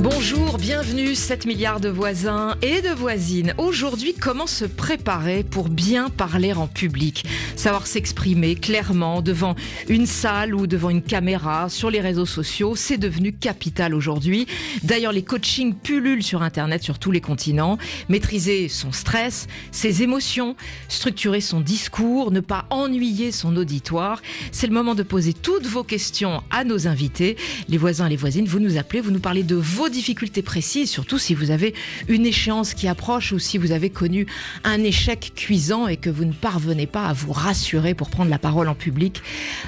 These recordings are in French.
Bonjour, bienvenue 7 milliards de voisins et de voisines. Aujourd'hui, comment se préparer pour bien parler en public? Savoir s'exprimer clairement devant une salle ou devant une caméra, sur les réseaux sociaux, c'est devenu capital aujourd'hui. D'ailleurs, les coachings pullulent sur Internet sur tous les continents. Maîtriser son stress, ses émotions, structurer son discours, ne pas ennuyer son auditoire. C'est le moment de poser toutes vos questions à nos invités. Les voisins et les voisines, vous nous appelez, vous nous parlez de vos difficultés précises, surtout si vous avez une échéance qui approche ou si vous avez connu un échec cuisant et que vous ne parvenez pas à vous rassurer pour prendre la parole en public.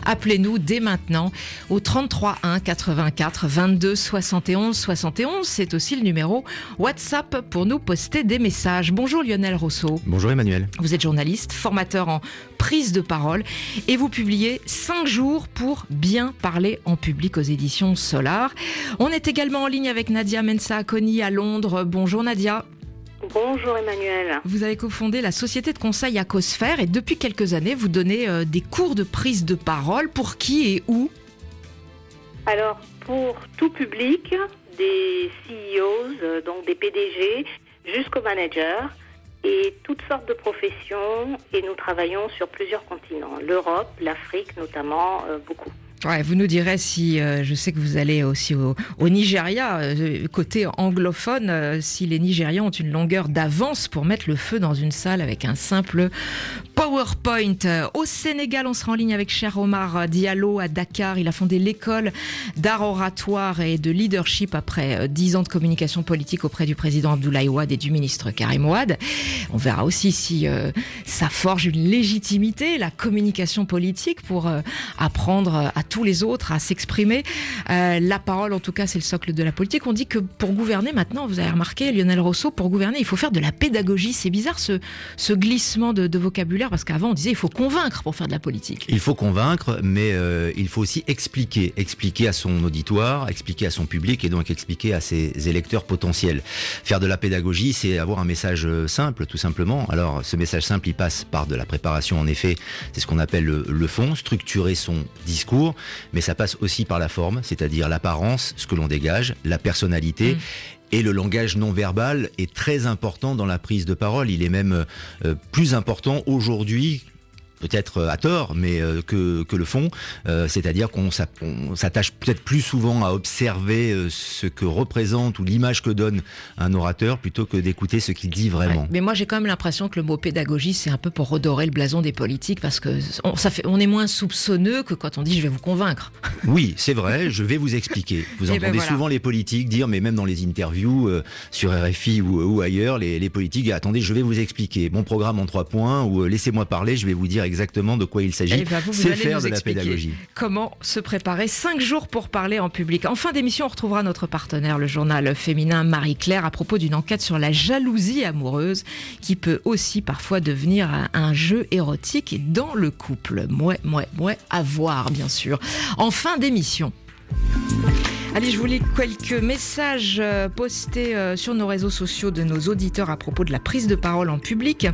Appelez-nous dès maintenant au 33 1 84 22 71 71. C'est aussi le numéro WhatsApp pour nous poster des messages. Bonjour Lionel Rousseau. Bonjour Emmanuel. Vous êtes journaliste, formateur en prise de parole et vous publiez 5 jours pour bien parler en public aux éditions Solar. On est également en ligne avec Nadia Mensa-Akoni à Londres. Bonjour Nadia. Bonjour Emmanuel. Vous avez cofondé la société de conseil Acosphère et depuis quelques années, vous donnez euh, des cours de prise de parole. Pour qui et où? Alors, pour tout public, des CEOs, euh, donc des PDG, jusqu'aux managers et toutes sortes de professions. Et nous travaillons sur plusieurs continents, l'Europe, l'Afrique notamment, euh, beaucoup. Ouais, vous nous direz si, euh, je sais que vous allez aussi au, Nigeria, euh, côté anglophone, euh, si les Nigérians ont une longueur d'avance pour mettre le feu dans une salle avec un simple PowerPoint. Au Sénégal, on sera en ligne avec Cher Omar Diallo à Dakar. Il a fondé l'école d'art oratoire et de leadership après dix ans de communication politique auprès du président Abdoulaye Wade et du ministre Karim Wade. On verra aussi si ça forge une légitimité, la communication politique pour apprendre à tous les autres à s'exprimer. Euh, la parole, en tout cas, c'est le socle de la politique. On dit que pour gouverner, maintenant, vous avez remarqué, Lionel Rousseau, pour gouverner, il faut faire de la pédagogie. C'est bizarre ce, glissement de vocabulaire, parce qu'avant, on disait il faut convaincre pour faire de la politique. Il faut convaincre, mais euh, il faut aussi expliquer. Expliquer à son auditoire, expliquer à son public et donc expliquer à ses électeurs potentiels. Faire de la pédagogie, c'est avoir un message simple, tout simplement. Alors, ce message simple, il passe par de la préparation, en effet. C'est ce qu'on appelle le, le fond, structurer son discours mais ça passe aussi par la forme, c'est-à-dire l'apparence, ce que l'on dégage, la personnalité. Mm. Et le langage non verbal est très important dans la prise de parole. Il est même euh, plus important aujourd'hui peut-être à tort, mais euh, que, que le fond, euh, c'est-à-dire qu'on s'attache peut-être plus souvent à observer euh, ce que représente ou l'image que donne un orateur plutôt que d'écouter ce qu'il dit vraiment. Ouais, mais moi j'ai quand même l'impression que le mot pédagogie c'est un peu pour redorer le blason des politiques parce que on, ça fait, on est moins soupçonneux que quand on dit je vais vous convaincre. Oui, c'est vrai, je vais vous expliquer. Vous entendez ben voilà. souvent les politiques dire, mais même dans les interviews euh, sur RFI ou, ou ailleurs, les, les politiques, attendez, je vais vous expliquer mon programme en trois points ou euh, laissez-moi parler, je vais vous dire exactement de quoi il s'agit. Eh ben, vous, vous c'est faire de la pédagogie. Comment se préparer Cinq jours pour parler en public. En fin d'émission, on retrouvera notre partenaire, le journal féminin Marie-Claire, à propos d'une enquête sur la jalousie amoureuse qui peut aussi parfois devenir un, jeu érotique dans le couple. Mouais, mouais, mouais, à voir, bien sûr. En fin d'émission. Allez, je voulais quelques messages euh, postés euh, sur nos réseaux sociaux de nos auditeurs à propos de la prise de parole en public.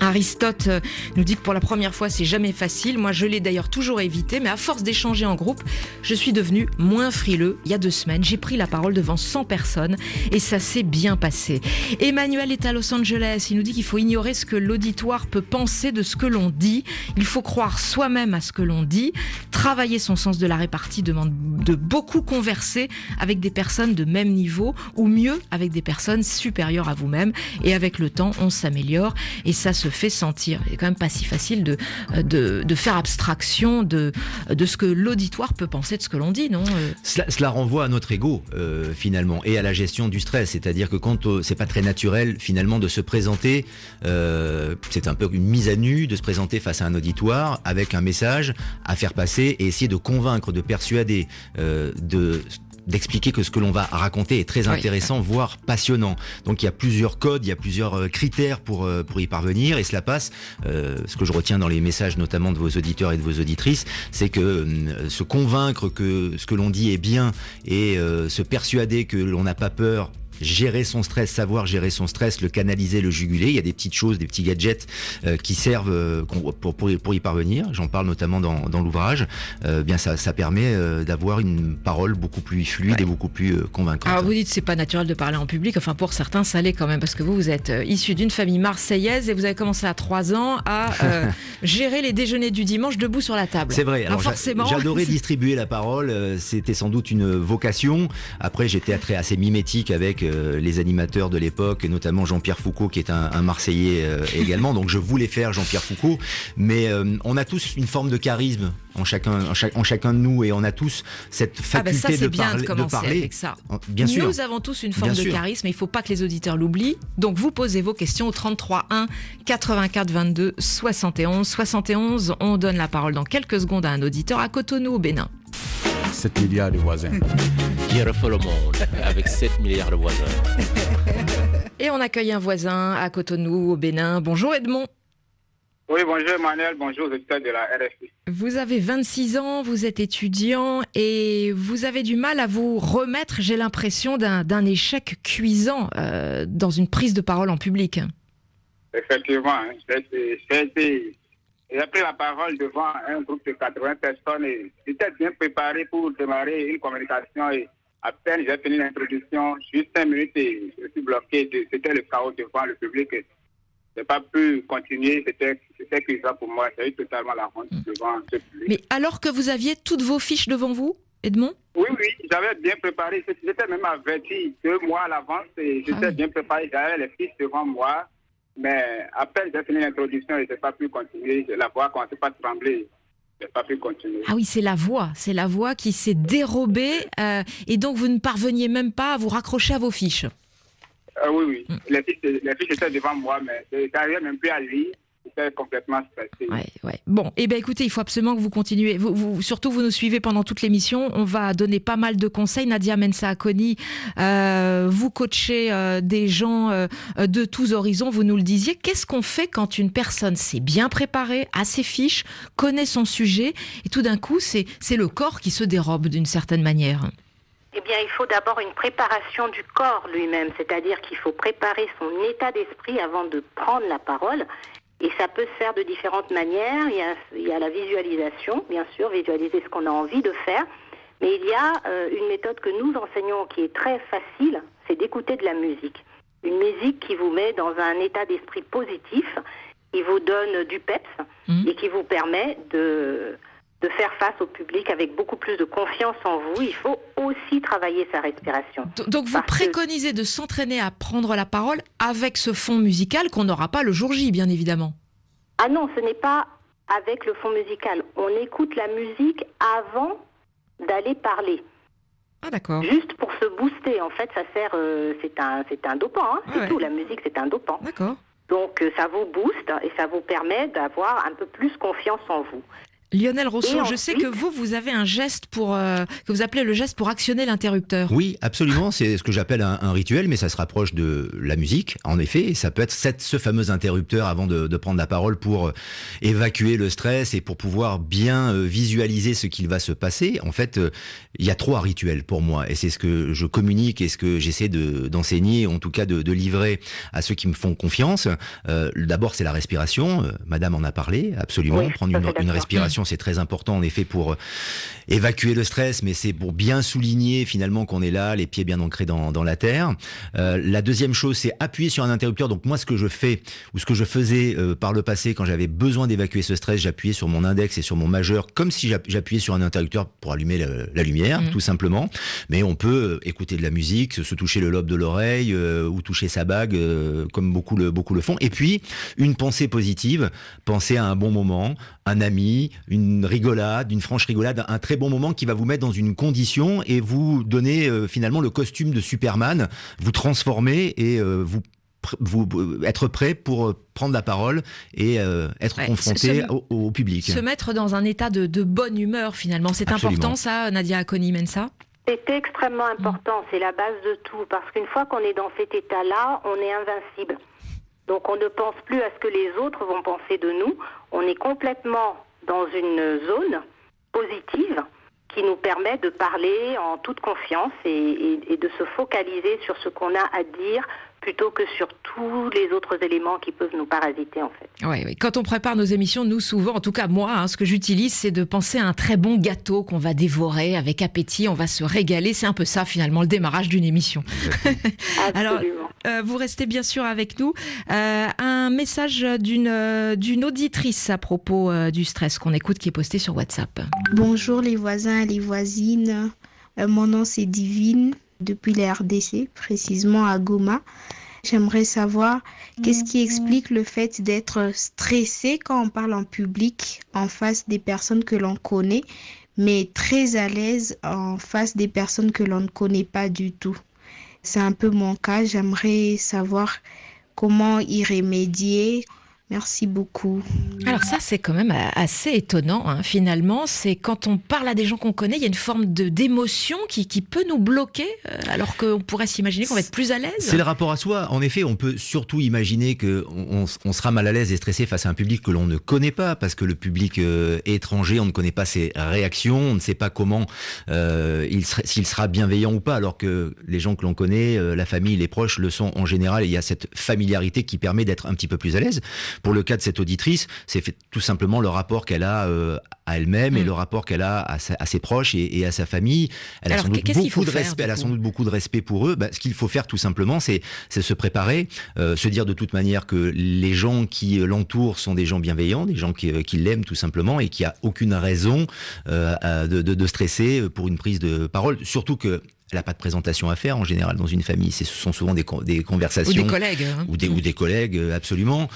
Aristote euh, nous dit que pour la première fois, c'est jamais facile. Moi, je l'ai d'ailleurs toujours évité, mais à force d'échanger en groupe, je suis devenu moins frileux. Il y a deux semaines, j'ai pris la parole devant 100 personnes et ça s'est bien passé. Emmanuel est à Los Angeles. Il nous dit qu'il faut ignorer ce que l'auditoire peut penser de ce que l'on dit. Il faut croire soi-même à ce que l'on dit. Travailler son sens de la répartie demande de beaucoup converser avec des personnes de même niveau ou mieux avec des personnes supérieures à vous-même. Et avec le temps, on s'améliore et ça se fait sentir. C'est quand même pas si facile de, de, de faire abstraction de, de ce que l'auditoire peut penser de ce que l'on dit, non Euh, Cela, renvoie à notre ego euh, finalement et à la gestion du stress, c'est-à-dire que quand euh, c'est pas très naturel finalement de se présenter, euh, c'est un peu une mise à nu de se présenter face à un auditoire avec un message à faire passer et essayer de convaincre, de persuader, euh, de d'expliquer que ce que l'on va raconter est très Oui. intéressant, voire passionnant. Donc il y a plusieurs codes, il y a plusieurs euh, critères pour euh, pour y parvenir, et cela passe. euh, ce que je retiens dans les messages, notamment de vos auditeurs et de vos auditrices, c'est que euh, se convaincre que ce que l'on dit est bien et euh, se persuader que l'on n'a pas peur gérer son stress, savoir gérer son stress, le canaliser, le juguler. Il y a des petites choses, des petits gadgets euh, qui servent euh, pour, pour, pour, y parvenir. J'en parle notamment dans, dans l'ouvrage. Euh, bien, ça, ça permet d'avoir une parole beaucoup plus fluide et beaucoup plus convaincante. Alors vous dites c'est pas naturel de parler en public. Enfin pour certains ça l'est quand même parce que vous vous êtes issu d'une famille marseillaise et vous avez commencé à 3 ans à gérer les déjeuners du dimanche debout sur la table. C'est vrai. Alors, forcément. J'adorais distribuer la parole. C'était sans doute une vocation. Après j'étais très assez mimétique avec euh, les animateurs de l'époque, notamment Jean-Pierre Foucault, qui est un, Marseillais euh, également. Donc je voulais faire Jean-Pierre Foucault, mais euh, on a tous une forme de charisme en chacun, en, chacun de nous, et on a tous cette ah bah faculté de, parler, de, parler. Avec ça. Bien sûr. Nous avons tous une forme de charisme, et il ne faut pas que les auditeurs l'oublient. Donc vous posez vos questions au 33 1 84 22 71 71. On donne la parole dans quelques secondes à un auditeur à Cotonou au Bénin. 7 milliards de voisins. Qui refait le monde avec 7 milliards de voisins. Et on accueille un voisin à Cotonou, au Bénin. Bonjour Edmond. Oui, bonjour Emmanuel, bonjour aux de la RFI. Vous avez 26 ans, vous êtes étudiant et vous avez du mal à vous remettre, j'ai l'impression, d'un échec cuisant euh, dans une prise de parole en public. Effectivement, hein. été j'ai pris la parole devant un groupe de 80 personnes et j'étais bien préparé pour démarrer une communication et à peine j'ai fini l'introduction, juste 5 minutes et je suis bloqué. C'était le chaos devant le public. Je n'ai pas pu continuer, c'était cuisant pour moi. J'ai eu totalement la honte hmm. devant ce public. Mais alors que vous aviez toutes vos fiches devant vous, Edmond? Oui, oui, j'avais bien préparé. J'étais même averti deux mois à l'avance et j'étais ah bien préparé. J'avais les fiches devant moi. Mais après, j'ai fini l'introduction et je n'ai pas pu continuer. La voix commençait pas à trembler. Je n'ai pas pu continuer. Ah oui, c'est la voix. C'est la voix qui s'est dérobée. Euh, et donc, vous ne parveniez même pas à vous raccrocher à vos fiches. Euh, oui, oui. Mm. Les, fiches, les, fiches, étaient devant moi, mais je n'arrivais même plus à lire complètement stressé. Ouais, ouais. Bon, eh bien écoutez, il faut absolument que vous continuez. Vous, vous, surtout, vous nous suivez pendant toute l'émission. On va donner pas mal de conseils. Nadia Mensa Akoni, euh, vous coachez euh, des gens euh, de tous horizons, vous nous le disiez. Qu'est-ce qu'on fait quand une personne s'est bien préparée, a ses fiches, connaît son sujet, et tout d'un coup, c'est le corps qui se dérobe d'une certaine manière? Eh bien, il faut d'abord une préparation du corps lui-même, c'est-à-dire qu'il faut préparer son état d'esprit avant de prendre la parole. Et ça peut se faire de différentes manières. Il y a, la visualisation, bien sûr, visualiser ce qu'on a envie de faire. Mais il y a euh, une méthode que nous enseignons qui est très facile, c'est d'écouter de la musique. Une musique qui vous met dans un état d'esprit positif, qui vous donne du peps mmh. et qui vous permet de, de faire face au public avec beaucoup plus de confiance en vous. Il faut aussi travailler sa respiration. Donc vous préconisez de s'entraîner à prendre la parole avec ce fond musical qu'on n'aura pas le jour J, bien évidemment. Ah non, ce n'est pas avec le fond musical. On écoute la musique avant d'aller parler. Ah d'accord. Juste pour se booster. En fait, ça sert. Euh, c'est un, c'est un dopant. Hein, c'est tout. La musique, c'est un dopant. D'accord. Donc euh, ça vous booste et ça vous permet d'avoir un peu plus confiance en vous. Lionel Rousseau, je sais que vous, vous avez un geste pour euh, que vous appelez le geste pour actionner l'interrupteur. Oui, absolument. C'est ce que j'appelle un, rituel, mais ça se rapproche de la musique, en effet. Et ça peut être cette, ce fameux interrupteur avant de, de, prendre la parole pour euh, évacuer le stress et pour pouvoir bien euh, visualiser ce qu'il va se passer. En fait, il y a trois rituels pour moi, et c'est ce que je communique et ce que j'essaie d'enseigner, en tout cas de, de, livrer à ceux qui me font confiance. D'abord, c'est la respiration. Madame en a parlé, absolument. prendre une, une respiration c'est très important en effet pour euh, évacuer le stress, mais c'est pour bien souligner finalement qu'on est là, les pieds bien ancrés dans, la terre. Euh, la deuxième chose, c'est appuyer sur un interrupteur. Donc moi, ce que je fais ou ce que je faisais euh, par le passé quand j'avais besoin d'évacuer ce stress, j'appuyais sur mon index et sur mon majeur comme si j'appuyais sur un interrupteur pour allumer la, lumière, mmh. tout simplement. Mais on peut écouter de la musique, se toucher le lobe de l'oreille ou toucher sa bague, comme beaucoup le, beaucoup le font. Et puis, une pensée positive, penser à un bon moment, un ami, une rigolade, une franche rigolade, un très bon moment qui va vous mettre dans une condition et vous donner euh, finalement le costume de Superman, vous transformer et euh, vous vous euh, être prêt pour prendre la parole et être confronté au, public. Se mettre dans un état de, bonne humeur finalement, c'est important ça, Nadia Akoni-Mensa C'est extrêmement important, c'est la base de tout, parce qu'une fois qu'on est dans cet état-là, on est invincible. Donc on ne pense plus à ce que les autres vont penser de nous, on est complètement dans une zone positive qui nous permet de parler en toute confiance et, et- et de se focaliser sur ce qu'on a à dire plutôt que sur tous les autres éléments qui peuvent nous parasiter en fait. Ouais, ouais. Quand on prépare nos émissions, nous souvent, en tout cas moi, hein, ce que j'utilise, c'est de penser à un très bon gâteau qu'on va dévorer avec appétit, on va se régaler. C'est un peu ça finalement le démarrage d'une émission. Alors. Euh, vous restez bien sûr avec nous. Euh, un message d'une euh, d'une auditrice à propos euh, du stress qu'on écoute qui est posté sur WhatsApp. Bonjour les voisins et les voisines. Euh, mon nom c'est Divine, depuis la RDC, précisément à Goma. J'aimerais savoir qu'est-ce qui explique le fait d'être stressé quand on parle en public en face des personnes que l'on connaît, mais très à l'aise en face des personnes que l'on ne connaît pas du tout? C'est un peu mon cas. J'aimerais savoir comment y remédier. Merci beaucoup. Alors ça, c'est quand même euh, assez étonnant, hein, finalement. C'est quand on parle à des gens qu'on connaît, il y a une forme de d'émotion qui, qui peut nous bloquer, euh, alors qu'on pourrait s'imaginer qu'on va être plus à l'aise. C'est le rapport à soi. En effet, on peut surtout imaginer que on, on sera mal à l'aise et stressé face à un public que l'on ne connaît pas, parce que le public euh, étranger, on ne connaît pas ses réactions, on ne sait pas comment euh, il sera- s'il sera bienveillant ou pas, alors que les gens que l'on connaît, euh, la famille, les proches le sont en général. Et il y a cette familiarité qui permet d'être un petit peu plus à l'aise. Pour le cas de cette auditrice, c'est tout simplement le rapport qu'elle a euh, à elle-même et Mm. le rapport qu'elle a à, sa- à ses proches et, et à sa famille. Elle Alors, a sans doute beaucoup de faire, respect. Elle a sans doute beaucoup de respect pour eux. Bah, ce qu'il faut faire tout simplement, c'est se préparer, euh, se dire de toute manière que les gens qui l'entourent sont des gens bienveillants, des gens qui, euh, qui l'aiment tout simplement et qu'il n'y a aucune raison euh, de, de stresser pour une prise de parole. Surtout que elle n'a pas de présentation à faire en général dans une famille. Ce sont souvent des, des Ou conversations des collègues. hein. ou des, ou des collègues, euh, absolument.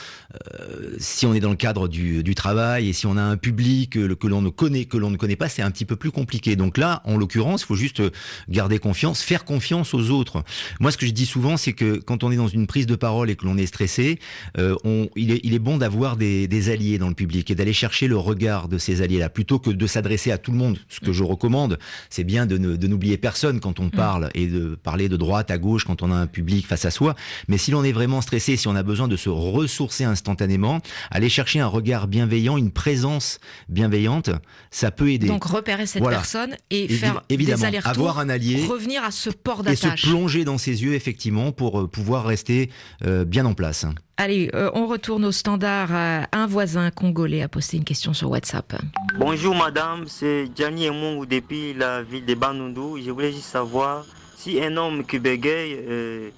Euh, si on est dans le cadre du, du travail et si on a un public euh, que l'on ne connaît, que l'on ne connaît pas, c'est un petit peu plus compliqué. Donc là, en l'occurrence, il faut juste garder confiance, faire confiance aux autres. Moi, ce que je dis souvent, c'est que quand on est dans une prise de parole et que l'on est stressé, euh, on, il, est, il est bon d'avoir des, des alliés dans le public et d'aller chercher le regard de ces alliés-là, plutôt que de s'adresser à tout le monde. Ce que je recommande, c'est bien de n'oublier personne quand on parle et de parler de droite à gauche quand on a un public face à soi. Mais si l'on est vraiment stressé, si on a besoin de se ressourcer instantanément, aller chercher un regard bienveillant, une présence bienveillante, ça peut aider. Donc repérer cette Voilà. personne et faire évidemment, des avoir un allié revenir à ce port et se d'attache. plonger dans ses yeux, effectivement, pour euh, pouvoir rester euh, bien en place. Allez, euh, on retourne au standard. Euh, Un voisin congolais a posté une question sur WhatsApp. Bonjour madame, c'est Gianni Emungu depuis la ville de Bandundu. Je voulais juste savoir si un homme qui bégaye, euh,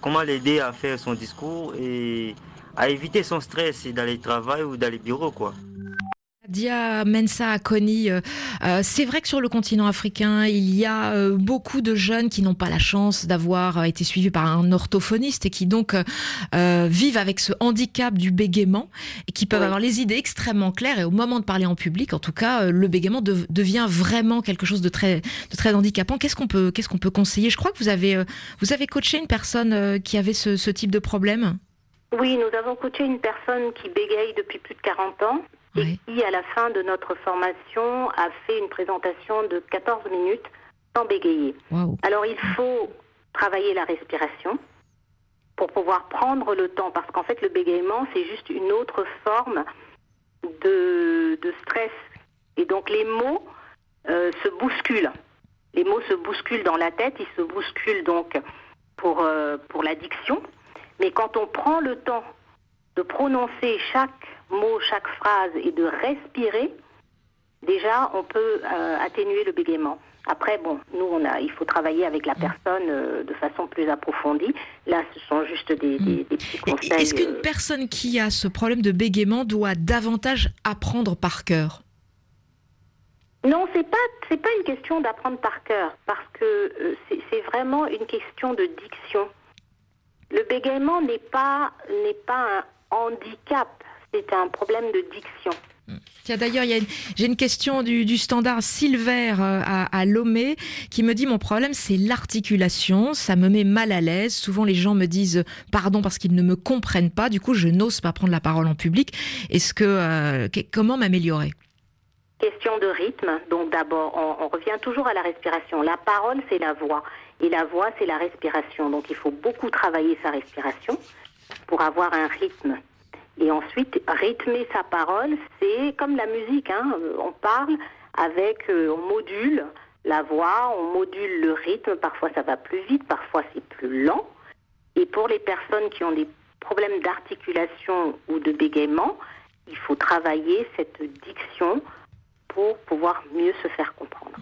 comment l'aider à faire son discours et à éviter son stress dans le travail ou dans les bureaux quoi. Dia Mensa Akoni, euh, euh, c'est vrai que sur le continent africain, il y a euh, beaucoup de jeunes qui n'ont pas la chance d'avoir euh, été suivis par un orthophoniste et qui donc vivent avec ce handicap du bégaiement et qui peuvent Oui. avoir les idées extrêmement claires et au moment de parler en public, en tout cas, le bégaiement dev- devient vraiment quelque chose de très, de très handicapant. Qu'est-ce qu'on peut, qu'est-ce qu'on peut conseiller? Je crois que vous avez, vous avez coaché une personne qui avait ce, ce type de problème. Oui, nous avons coaché une personne qui bégaye depuis plus de 40 ans et qui, à la fin de notre formation, a fait une présentation de 14 minutes sans bégayer. Alors, il faut travailler la respiration pour pouvoir prendre le temps, parce qu'en fait, le bégaiement, c'est juste une autre forme de, de stress. Et donc, les mots euh, se bousculent. Les mots se bousculent dans la tête, ils se bousculent donc pour, euh, pour la diction. Mais quand on prend le temps de prononcer chaque mot, chaque phrase et de respirer, déjà, on peut euh, atténuer le bégaiement. Après, bon, nous, on a, il faut travailler avec la personne euh, de façon plus approfondie. Là, ce sont juste des, des- des petits Et- conseils. Est-ce qu'une euh, personne qui a ce problème de bégaiement doit davantage apprendre par cœur? Non, c'est pas c'est pas une question d'apprendre par cœur parce que c'est c'est vraiment une question de diction. Le bégaiement n'est pas n'est pas un handicap, c'est un problème de diction. Tiens, d'ailleurs, j'ai une question du, du standard Silver euh, à, à Lomé qui me dit mon problème c'est l'articulation, ça me met mal à l'aise. Souvent les gens me disent pardon parce qu'ils ne me comprennent pas. Du coup, je n'ose pas prendre la parole en public. Est-ce que euh, que- comment m'améliorer? Question de rythme. Donc d'abord, on, on revient toujours à la respiration. La parole, c'est la voix. Et la voix, c'est la respiration. Donc il faut beaucoup travailler sa respiration pour avoir un rythme. Et ensuite, rythmer sa parole, c'est comme la musique. hein. Euh, On parle avec, euh, on module la voix, on module le rythme, parfois ça va plus vite, parfois c'est plus lent. Et pour les personnes qui ont des problèmes d'articulation ou de bégaiement, il faut travailler cette diction pour pouvoir mieux se faire comprendre.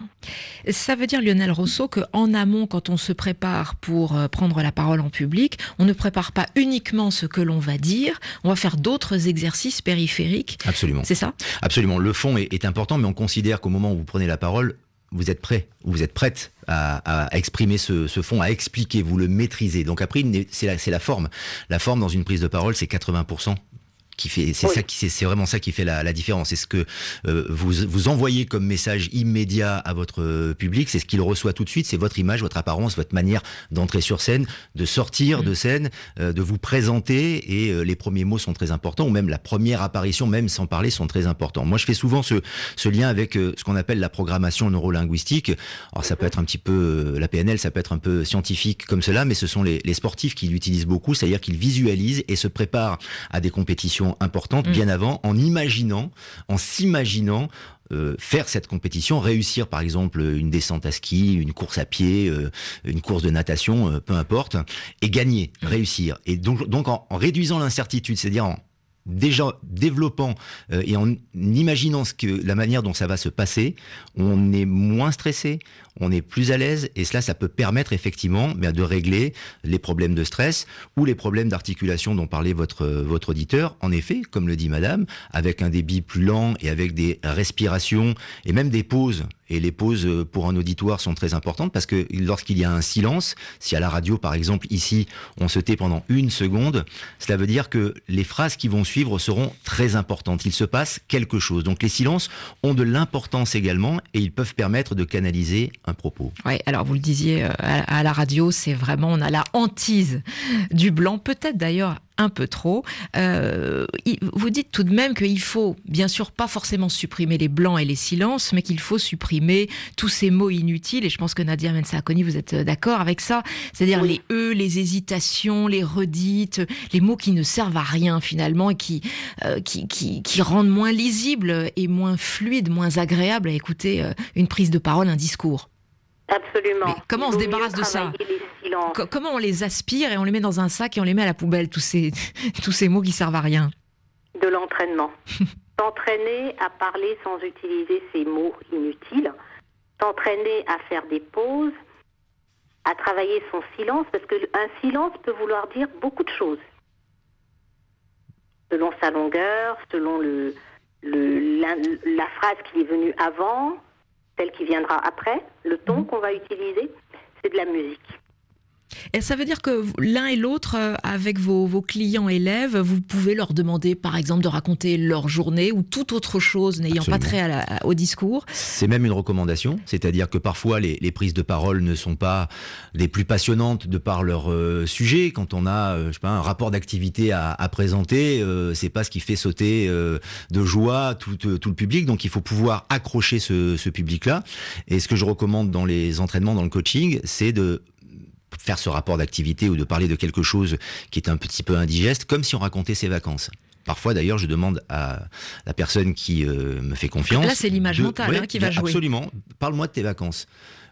Ça veut dire, Lionel Rousseau, qu'en amont, quand on se prépare pour euh, prendre la parole en public, on ne prépare pas uniquement ce que l'on va dire, on va faire d'autres exercices périphériques. Absolument. C'est ça? Absolument. Le fond est, est important, mais on considère qu'au moment où vous prenez la parole, vous êtes prêt, vous êtes prête à, à exprimer ce, ce, fond, à expliquer, vous le maîtrisez. Donc après, c'est la, la forme. La forme dans une prise de parole, c'est 80% qui fait c'est ça qui c'est vraiment ça qui fait la, la différence. C'est ce que euh, vous vous envoyez comme message immédiat à votre euh, public c'est ce qu'il reçoit tout de suite c'est votre image votre apparence votre manière d'entrer sur scène de sortir mmh. de scène euh, de vous présenter et euh, les premiers mots sont très importants ou même la première apparition même sans parler sont très importants. Moi je fais souvent ce, ce lien avec euh, ce qu'on appelle la programmation neurolinguistique. Alors ça peut être un petit peu la PNL ça peut être un peu scientifique comme cela mais ce sont les, les sportifs qui l'utilisent beaucoup c'est-à-dire qu'ils visualisent et se préparent à des compétitions importante bien mm. avant, en imaginant, en s'imaginant euh, faire cette compétition, réussir par exemple une descente à ski, une course à pied, euh, une course de natation, euh, peu importe, et gagner, mm. réussir. Et donc, donc en, en réduisant l'incertitude, c'est-à-dire en déjà développant euh, et en imaginant ce que la manière dont ça va se passer, on est moins stressé, on est plus à l'aise et cela ça peut permettre effectivement bien, de régler les problèmes de stress ou les problèmes d'articulation dont parlait votre auditeur. En effet, comme le dit madame, avec un débit plus lent et avec des respirations et même des pauses et les pauses euh, pour un auditoire sont très importantes parce que lorsqu'il y a un silence, si à la radio par exemple ici on se tait pendant une seconde, cela veut dire que les phrases qui vont suivre seront très importantes. Il se passe quelque chose. Donc les silences ont de l'importance également et ils peuvent permettre de canaliser un propos. Oui, alors vous le disiez euh, à la radio, c'est vraiment on a la hantise du blanc, peut-être d'ailleurs un peu trop. Euh, vous dites tout de même qu'il faut, bien sûr, pas forcément supprimer les blancs et les silences, mais qu'il faut supprimer tous ces mots inutiles. Et je pense que Nadia Mensakoni, vous êtes d'accord avec ça C'est-à-dire les e, les hésitations, les redites, les mots qui ne servent à rien finalement et qui, euh, qui, qui, qui, rendent moins lisible et moins fluide, moins agréable à écouter euh, une prise de parole, un discours. Absolument. comment on se débarrasse de ça Comment on les aspire et on les met dans un sac et on les met à la poubelle, tous ces, tous ces mots qui servent à rien? De l'entraînement. S'entraîner à parler sans utiliser ces mots inutiles. S'entraîner à faire des pauses, à travailler son silence, parce qu'un silence peut vouloir dire beaucoup de choses. Selon sa longueur, selon le, le la, la phrase qui est venue avant, celle qui viendra après, le ton mmh. qu'on va utiliser, c'est de la musique. Et ça veut dire que l'un et l'autre, euh, avec vos, vos, clients élèves, vous pouvez leur demander, par exemple, de raconter leur journée ou toute autre chose n'ayant pas trait à la, au discours. C'est même une recommandation, c'est-à-dire que parfois les, les, prises de parole ne sont pas les plus passionnantes de par leur euh, sujet. Quand on a, euh, je sais pas, un rapport d'activité à, à, présenter, euh, c'est pas ce qui fait sauter euh, de joie tout, euh, tout, le public. Donc il faut pouvoir accrocher ce, ce public-là. Et ce que je recommande dans les entraînements, dans le coaching, c'est de faire ce rapport d'activité ou de parler de quelque chose qui est un petit peu indigeste, comme si on racontait ses vacances. Parfois, d'ailleurs, je demande à la personne qui euh, me fait confiance. Là, c'est l'image mentale ouais, hein, qui va jouer. Absolument. Parle-moi de tes vacances.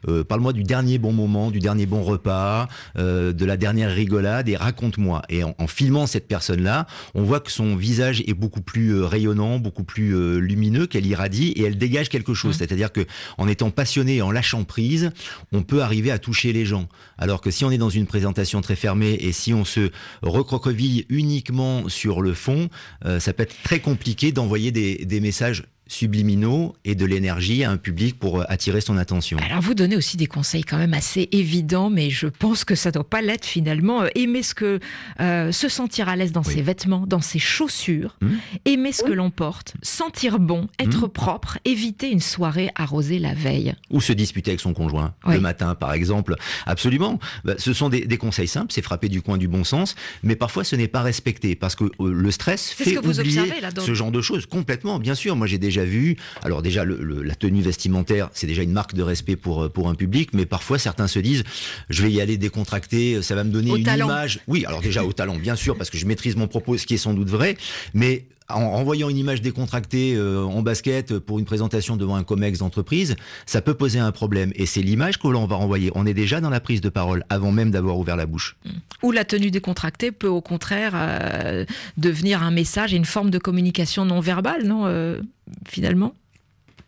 Euh, parle-moi du dernier bon moment, du dernier bon repas, euh, de la dernière rigolade et raconte-moi. Et en, en, filmant cette personne-là, on voit que son visage est beaucoup plus euh, rayonnant, beaucoup plus euh, lumineux, qu'elle irradie et elle dégage quelque chose. Mmh. C'est-à-dire que en étant passionné et en lâchant prise, on peut arriver à toucher les gens. Alors que si on est dans une présentation très fermée et si on se recroqueville uniquement sur le fond, euh, ça peut être très compliqué d'envoyer des, des messages subliminaux et de l'énergie à un public pour euh, attirer son attention. Alors vous donnez aussi des conseils quand même assez évidents, mais je pense que ça doit pas l'être finalement. Euh, aimer ce que euh, se sentir à l'aise dans oui. ses vêtements, dans ses chaussures, mmh. aimer ce oui. que l'on porte, sentir bon, être mmh. propre, éviter une soirée arrosée la veille. Ou se disputer avec son conjoint oui. le matin, par exemple. Absolument. Bah, ce sont des, des conseils simples, c'est frapper du coin du bon sens, mais parfois ce n'est pas respecté parce que euh, le stress fait ce que vous oublier observez, là, ce genre de choses complètement. Bien sûr, moi j'ai déjà déjà vu. Alors déjà, le, le, la tenue vestimentaire, c'est déjà une marque de respect pour pour un public, mais parfois certains se disent, je vais y aller décontracté, ça va me donner au une talent. image. Oui, alors déjà au talent, bien sûr, parce que je maîtrise mon propos, ce qui est sans doute vrai, mais en renvoyant une image décontractée euh, en basket pour une présentation devant un comex d'entreprise, ça peut poser un problème. Et c'est l'image que l'on va renvoyer. On est déjà dans la prise de parole avant même d'avoir ouvert la bouche. Ou la tenue décontractée peut au contraire euh, devenir un message et une forme de communication non verbale, non euh, Finalement?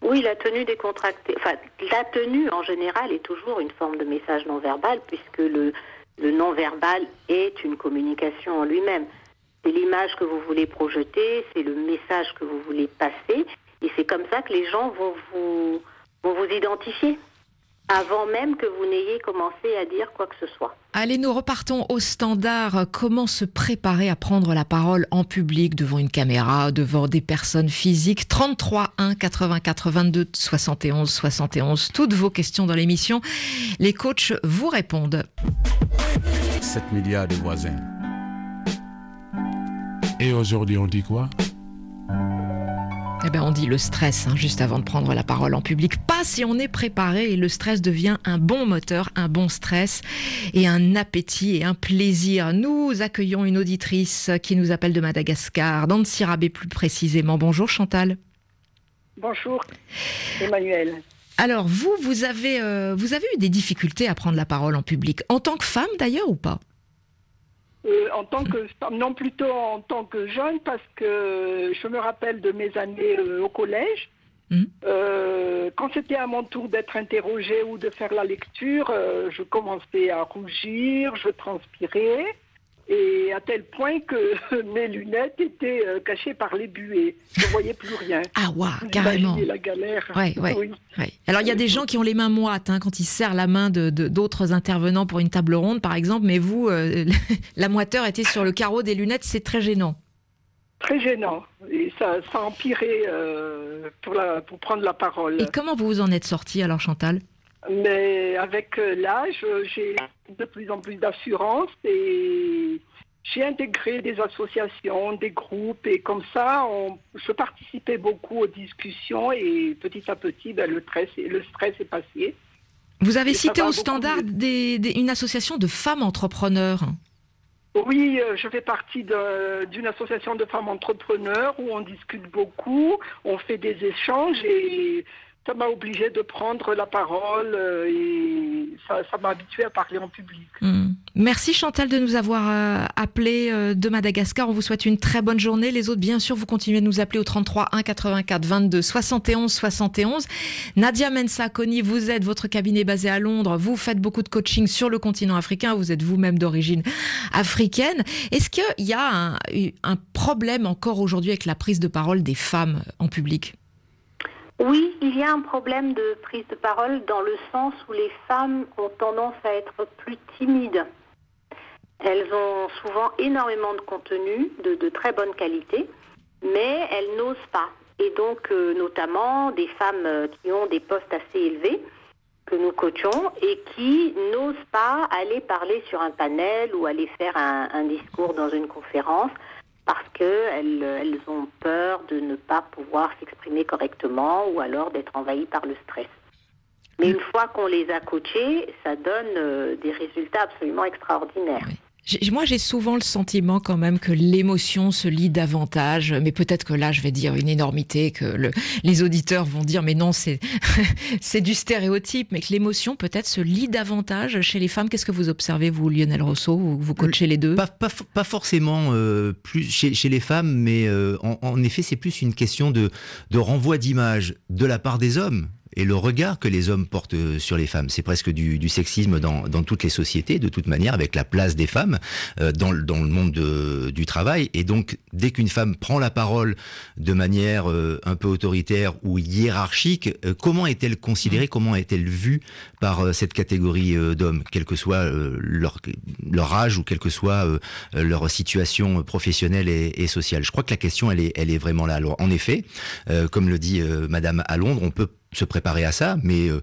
Oui, la tenue décontractée, enfin, la tenue en général est toujours une forme de message non verbal puisque le, le non verbal est une communication en lui-même. C'est l'image que vous voulez projeter, c'est le message que vous voulez passer, et c'est comme ça que les gens vont vous, vont vous identifier, avant même que vous n'ayez commencé à dire quoi que ce soit. Allez, nous repartons au standard. Comment se préparer à prendre la parole en public, devant une caméra, devant des personnes physiques? 33 1 84 22 71 71. Toutes vos questions dans l'émission. Les coachs vous répondent. 7 milliards de voisins. Et aujourd'hui, on dit quoi? Eh ben, on dit le stress, hein, juste avant de prendre la parole en public. Pas si on est préparé et le stress devient un bon moteur, un bon stress et un appétit et un plaisir. Nous accueillons une auditrice qui nous appelle de Madagascar, dans Sirabé plus précisément. Bonjour Chantal. Bonjour, Emmanuel. Alors vous, vous avez, euh, vous avez eu des difficultés à prendre la parole en public, en tant que femme d'ailleurs ou pas? En tant que non plutôt en tant que jeune parce que je me rappelle de mes années euh, au collège. Mhm. Euh, quand c'était à mon tour d'être interrogé ou de faire la lecture, je commençais à rougir, je transpirais et à tel point que mes lunettes étaient euh, cachées par les buées. Je ne voyais plus rien. Ah, waouh, carrément. la galère. Ouais, ouais, Oui. ouais. Alors, il y a des gens qui ont les mains moites hein, quand ils serrent la main de d'autres intervenants pour une table ronde, par exemple, mais vous, euh, la moiteur était sur le carreau des lunettes, c'est très gênant. Très gênant. Et ça, ça a empiré euh, pour, la, pour prendre la parole. Et comment vous vous en êtes sorti alors, Chantal? Mais avec euh, l'âge, j'ai de plus en plus d'assurance et j'ai intégré des associations, des groupes et comme ça, on, je participais beaucoup aux discussions et petit à petit, ben, le, stress, le stress est passé. Vous avez Et cité au standard mieux. des- des- une association de femmes entrepreneurs. Oui, euh, je fais partie d'une association de femmes entrepreneurs où on discute beaucoup, on fait des échanges et ça m'a obligé de prendre la parole euh, et ça, m'a habitué à parler en public. Hmm. Merci Chantal de nous avoir euh, appelé euh, de Madagascar. On vous souhaite une très bonne journée. Les autres, bien sûr, vous continuez de nous appeler au 33 1 84 22 71 71. Nadia Mensa Koni, vous êtes votre cabinet basé à Londres. Vous faites beaucoup de coaching sur le continent africain. Vous êtes vous-même d'origine africaine. Est-ce qu'il y a un, un problème encore aujourd'hui avec la prise de parole des femmes en public? Oui, il y a un problème de prise de parole dans le sens où les femmes ont tendance à être plus timides. Elles ont souvent énormément de contenu de, très bonne qualité, mais elles n'osent pas. Et donc, euh, notamment des femmes euh, qui ont des postes assez élevés, que nous coachons, et qui n'osent pas aller parler sur un panel ou aller faire un discours dans une conférence parce qu'elles elles ont peur de ne pas pouvoir s'exprimer correctement ou alors d'être envahies par le stress. Mais une fois qu'on les a coachées, ça donne euh, des résultats absolument extraordinaires. Moi, j'ai souvent le sentiment quand même que l'émotion se lit davantage, mais peut-être que là, je vais dire une énormité, que le- les auditeurs vont dire, mais non, c'est du stéréotype, mais que l'émotion peut-être se lit davantage chez les femmes. Qu'est-ce que vous observez, vous, Lionel Rousseau? Vous, coachez les deux? Pas, forcément euh, plus chez, les femmes, mais euh, en, en effet, c'est plus une question de, de renvoi d'image de la part des hommes et le regard que les hommes portent euh, sur les femmes. C'est presque du, du sexisme dans, dans toutes les sociétés, de toute manière, avec la place des femmes euh, dans, le- dans le monde de- du travail. Et donc, dès qu'une femme prend la parole de manière euh, un peu autoritaire ou hiérarchique, euh, comment est-elle considérée, comment est-elle vue par cette catégorie d'hommes, quel que soit leur, leur âge ou quelle que soit leur situation professionnelle et, et sociale? Je crois que la question, elle est, elle est vraiment là. Alors, en effet, comme le dit Madame à Londres, on peut se préparer à ça, mais euh,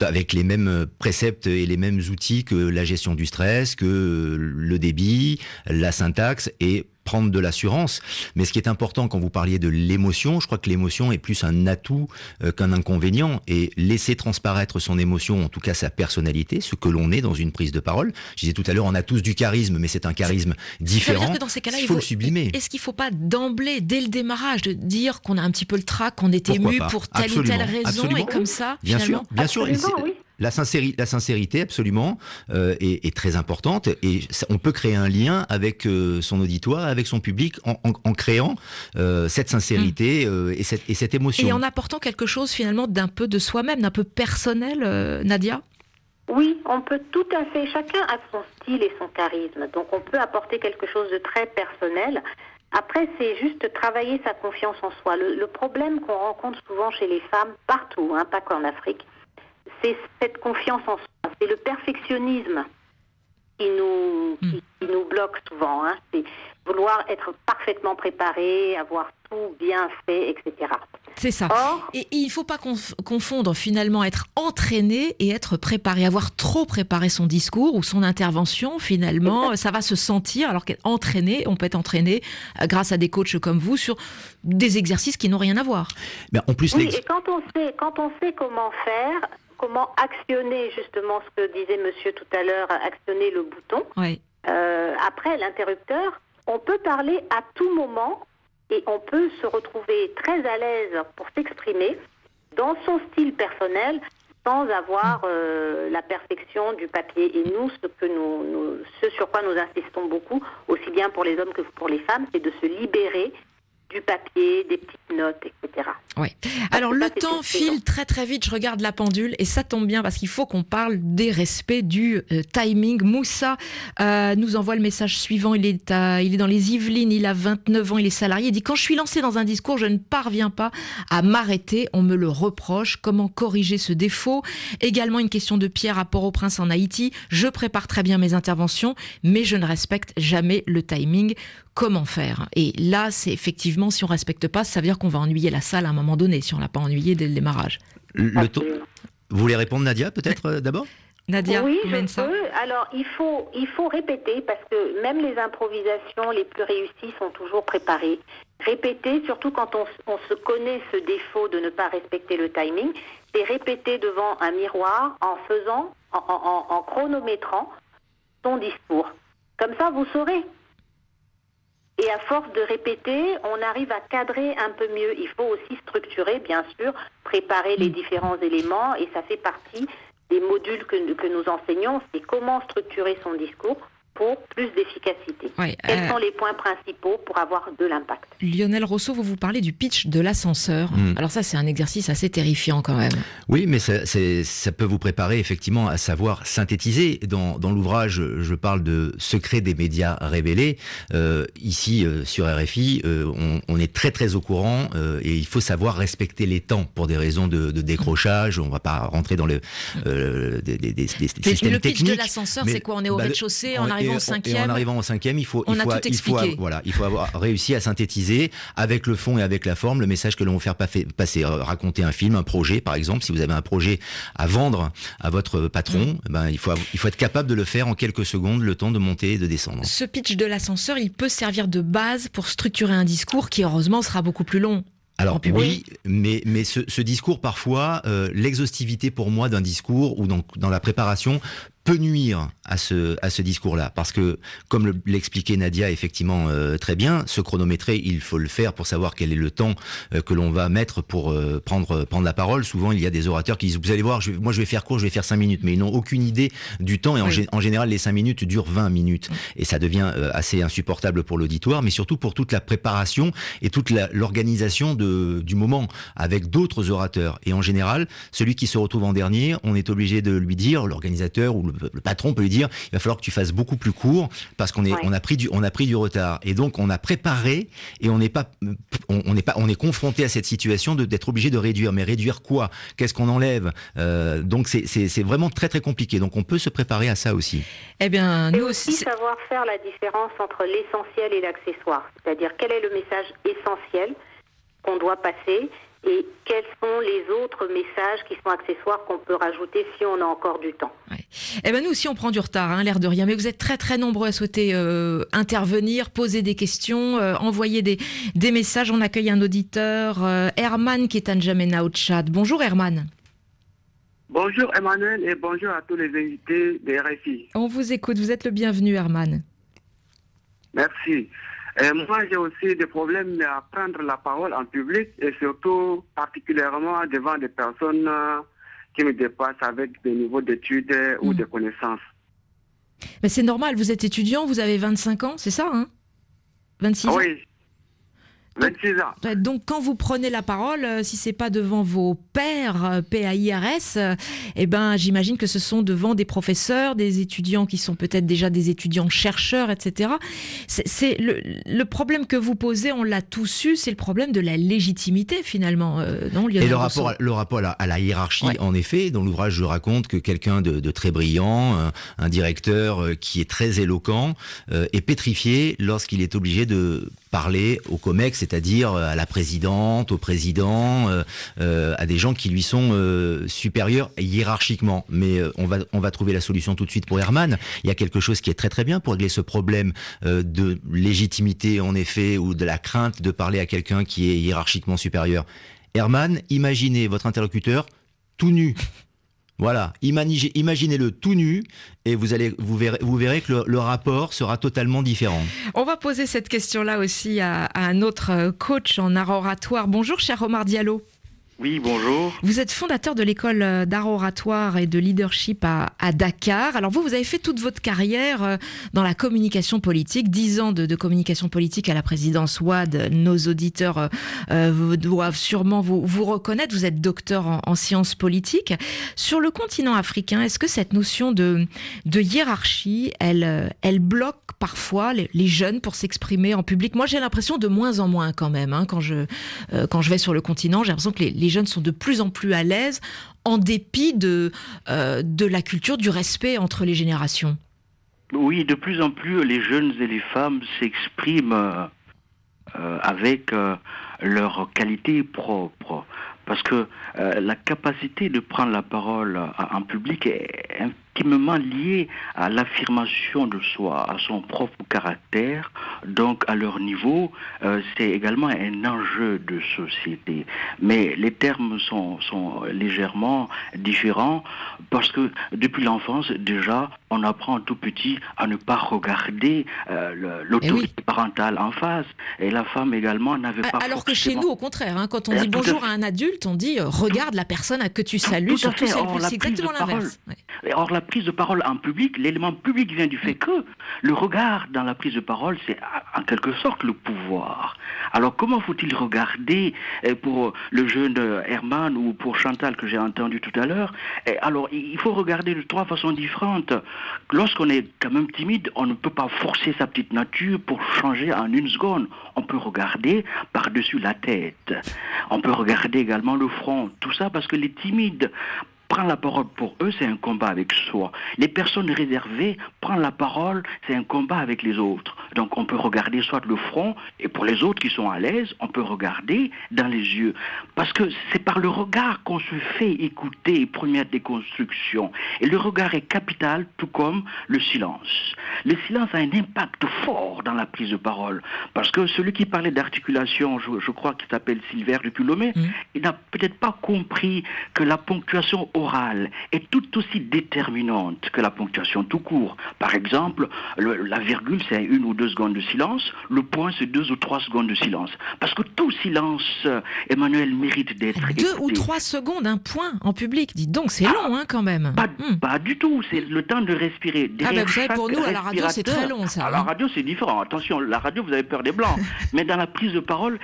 avec les mêmes préceptes et les mêmes outils que la gestion du stress, que le débit, la syntaxe et prendre de l'assurance. Mais ce qui est important quand vous parliez de l'émotion, je crois que l'émotion est plus un atout euh, qu'un inconvénient. Et laisser transparaître son émotion, en tout cas sa personnalité, ce que l'on est dans une prise de parole. Je disais tout à l'heure, on a tous du charisme, mais c'est un charisme différent. Que dans ces cas-là, il faut, le sublimer. Est-ce qu'il ne faut pas d'emblée, dès le démarrage, de dire qu'on a un petit peu le trac, qu'on est ému pour telle ou telle raison, et comme ça, bien finalement... sûr, bien sûr. La sincérité, la sincérité absolument euh, est, très importante et on peut créer un lien avec euh, son auditoire, avec son public en, créant euh, cette sincérité mm. et, cette, et cette émotion. Et en apportant quelque chose finalement d'un peu de soi-même, d'un peu personnel, Nadia? Oui, on peut tout à fait. Chacun a son style et son charisme. Donc on peut apporter quelque chose de très personnel. Après, c'est juste travailler sa confiance en soi. Le, problème qu'on rencontre souvent chez les femmes, partout, hein, pas qu'en Afrique, c'est cette confiance en soi. C'est le perfectionnisme qui nous, hmm. qui, nous bloque souvent. Hein. C'est vouloir être parfaitement préparé, avoir tout bien fait, etc. C'est ça. et, il ne faut pas confondre finalement être entraîné et être préparé. Avoir trop préparé son discours ou son intervention, finalement, ça va se sentir. Alors qu'entraîné, on peut être entraîné euh, grâce à des coachs comme vous sur des exercices qui n'ont rien à voir. Mais en plus, oui, et quand on sait, quand on sait comment faire, comment actionner justement ce que disait Monsieur tout à l'heure, actionner le bouton. Oui. Euh, après l'interrupteur, on peut parler à tout moment et on peut se retrouver très à l'aise pour s'exprimer dans son style personnel sans avoir euh, la perfection du papier. Et nous, ce, que nous, ce sur quoi nous insistons beaucoup, aussi bien pour les hommes que pour les femmes, c'est de se libérer du papier, des petites notes, etc. Oui. Alors le temps file très très vite, je regarde la pendule et ça tombe bien parce qu'il faut qu'on parle des respects du euh, timing. Moussa euh, nous envoie le message suivant, il est, il est dans les Yvelines, il a 29 ans, il est salarié, il dit quand je suis lancé dans un discours, je ne parviens pas à m'arrêter, on me le reproche, comment corriger ce défaut? Également une question de Pierre à Port-au-Prince en Haïti, je prépare très bien mes interventions, mais je ne respecte jamais le timing comment faire. Et là, c'est effectivement, si on respecte pas, ça veut dire qu'on va ennuyer la salle à un moment donné, si on l'a pas ennuyé dès le démarrage. Le Vous voulez répondre, Nadia, peut-être euh, d'abord? Nadia, oui, je peux. Alors, il faut, il faut répéter parce que même les improvisations les plus réussies sont toujours préparées. Répéter, surtout quand on, se connaît ce défaut de ne pas respecter le timing, c'est répéter devant un miroir en faisant, en chronométrant son discours. Comme ça, vous saurez. Et à force de répéter, on arrive à cadrer un peu mieux. Il faut aussi structurer, bien sûr, préparer les mm. différents éléments, et ça fait partie des modules que, que nous enseignons, c'est comment structurer son discours pour plus d'efficacité. Quels euh, sont les points principaux pour avoir de l'impact? Lionel Rousseau, vous vous parlez du pitch de l'ascenseur. Hmm. Alors ça, c'est un exercice assez terrifiant quand même. Oui, mais ça, ça peut vous préparer effectivement à savoir synthétiser. Dans, dans l'ouvrage, je parle de secret des médias révélés. Euh, ici, euh, sur RFI, on, on, est très très au courant et il faut savoir respecter les temps pour des raisons de, de décrochage. On ne va pas rentrer dans le, des, des, des, systèmes le pitch de l'ascenseur, c'est quoi? On est au bah, rez-de-chaussée, on arrive en en arrivant au cinquième, il faut, il faut, il faut, voilà, il faut avoir réussi à synthétiser avec le fond et avec la forme le message que l'on veut faire passer. Raconter un film, un projet, par exemple. Si vous avez un projet à vendre à votre patron, mm. ben, il faut, il faut être capable de le faire en quelques secondes, le temps de monter et de descendre. Ce pitch de l'ascenseur, il peut servir de base pour structurer un discours qui, heureusement, sera beaucoup plus long. Alors oui, mais, mais ce, ce discours parfois, euh, l'exhaustivité pour moi d'un discours ou dans, dans la préparation peut nuire à ce, à ce discours-là. Parce que, comme l'expliquait Nadia effectivement euh, très bien, se chronométrer, il faut le faire pour savoir quel est le temps euh, que l'on va mettre pour euh, prendre, prendre la parole. Souvent, il y a des orateurs qui disent, vous allez voir, je, moi je vais faire court, je vais faire 5 minutes, mais ils n'ont aucune idée du temps. Et en, en, général, les 5 minutes durent 20 minutes. Et ça devient assez insupportable pour l'auditoire, mais surtout pour toute la préparation et toute l'organisation du moment avec d'autres orateurs. Et en général, celui qui se retrouve en dernier, on est obligé de lui dire, l'organisateur ou le le, patron peut lui dire il va falloir que tu fasses beaucoup plus court parce qu'on est on a pris du on a pris du retard. Et donc on a préparé et on n'est pas on n'est pas on est confronté à cette situation d'être obligé de réduire. Mais réduire quoi? Qu'est-ce qu'on enlève? Euh, donc c'est vraiment très très compliqué. Donc on peut se préparer à ça aussi. Eh bien nous aussi savoir faire la différence entre l'essentiel et l'accessoire. C'est-à-dire quel est le message essentiel qu'on doit passer et quels sont les autres messages qui sont accessoires qu'on peut rajouter si on a encore du temps? Eh ben nous aussi on prend du retard, hein, l'air de rien, mais vous êtes très très nombreux à souhaiter euh, intervenir, poser des questions, euh, envoyer des, des messages. On accueille un auditeur, euh, Herman qui est à N'Djamena au Tchad. Bonjour Herman. Bonjour Emmanuel et bonjour à tous les invités des RFI. On vous écoute, vous êtes le bienvenu Herman. Merci. Et moi, j'ai aussi des problèmes à prendre la parole en public et surtout particulièrement devant des personnes euh, qui me dépassent avec des niveaux d'études ou Mm. de connaissances. Mais c'est normal, vous êtes étudiant, vous avez 25 ans, c'est ça hein? 26 ans Oui, 26 ans. Ouais, Donc quand vous prenez la parole, euh, si c'est pas devant vos pairs euh, PAIRS, euh, eh ben j'imagine que ce sont devant des professeurs, des étudiants qui sont peut-être déjà des étudiants chercheurs, etc. C'est- le, le problème que vous posez, on l'a tous eu, c'est le problème de la légitimité finalement. euh, non, Et le rapport, à, le rapport à la, à la hiérarchie, Ouais. en effet, dans l'ouvrage, je raconte que quelqu'un de, de très brillant, un, un directeur qui est très éloquent, euh, est pétrifié lorsqu'il est obligé de parler au COMEX, c'est-à-dire euh, à la présidente, au président, euh, euh, à des gens qui lui sont euh, supérieurs hiérarchiquement. Mais euh, on va on va trouver la solution tout de suite pour Herman. Il y a quelque chose qui est très très bien pour régler ce problème de légitimité en effet ou de la crainte de parler à quelqu'un qui est hiérarchiquement supérieur. Herman, imaginez votre interlocuteur tout nu. Voilà, imaginez-le tout nu et vous allez vous verrez, que le, rapport sera totalement différent. On va poser cette question-là aussi à, à un autre euh, coach en art oratoire. Bonjour cher Omar Diallo. Oui, bonjour. Vous êtes fondateur de l'école euh, d'art oratoire et de leadership à, Dakar. Alors vous, vous avez fait toute votre carrière euh, dans la communication politique, 10 ans de, communication politique à la présidence WAD. Nos auditeurs euh, doivent sûrement vous, reconnaître. Vous êtes docteur en, en sciences politiques. Sur le continent africain, est-ce que cette notion de, hiérarchie, elle, elle bloque parfois les, jeunes pour s'exprimer en public? Moi, j'ai l'impression de moins en moins quand même. hein, quand, je, quand je vais sur le continent, j'ai l'impression que les, les jeunes sont de plus en plus à l'aise en dépit de, euh, de la culture, du respect entre les générations. Oui, de plus en plus, les jeunes et les femmes s'expriment euh, euh, avec euh, leur qualité propre. Parce que la capacité de prendre la parole en public est intimement liée à l'affirmation de soi, à son propre caractère, donc à leur niveau. euh, c'est également un enjeu de société. Mais les termes sont, sont légèrement différents parce que depuis l'enfance, déjà, on apprend tout petit à ne pas regarder euh, le- l'autorité parentale en face. Et la femme également n'avait pas Alors que chez nous, au contraire, hein, quand on Euh, dit tout à bonjour à un adulte, on dit euh, regarde la personne à que tu salues, Tout à surtout fait. si elle Or, plus- la c'est exactement l'inverse. Ouais. Or, la prise de parole en public, l'élément public vient du fait que le regard dans la prise de parole, c'est en quelque sorte le pouvoir. Alors, comment faut-il regarder euh, pour le jeune euh, Herman ou pour Chantal que j'ai entendu tout à l'heure Eh, Alors, il faut regarder de trois façons différentes. Lorsqu'on est quand même timide, on ne peut pas forcer sa petite nature pour changer en une seconde. On peut regarder par-dessus la tête. On peut regarder également le front. Tout ça parce que les timides prendre la parole pour eux, c'est un combat avec soi. Les personnes réservées, prendre la parole, c'est un combat avec les autres. Donc on peut regarder soit le front, et pour les autres qui sont à l'aise, on peut regarder dans les yeux. Parce que c'est par le regard qu'on se fait écouter, première déconstruction. Et le regard est capital, tout comme le silence. Le silence a un impact fort dans la prise de parole. Parce que celui qui parlait d'articulation, je, je crois qu'il s'appelle Silver Lomé, il n'a peut-être pas compris que la ponctuation orale est tout aussi déterminante que la ponctuation tout court. Par exemple, le- la virgule, c'est une ou deux secondes de silence, le point, c'est deux ou trois secondes de silence. Parce que tout silence, euh, Emmanuel, mérite d'être Deux ou trois secondes, un point en public. Dites donc, c'est long hein, quand même. Pas, pas du tout, c'est le temps de respirer. Ah ben, Derrière vous savez, pour nous, à la radio, c'est très long, ça, À la hein. radio, c'est différent. Attention, la radio, vous avez peur des blancs. Mais dans la prise de parole,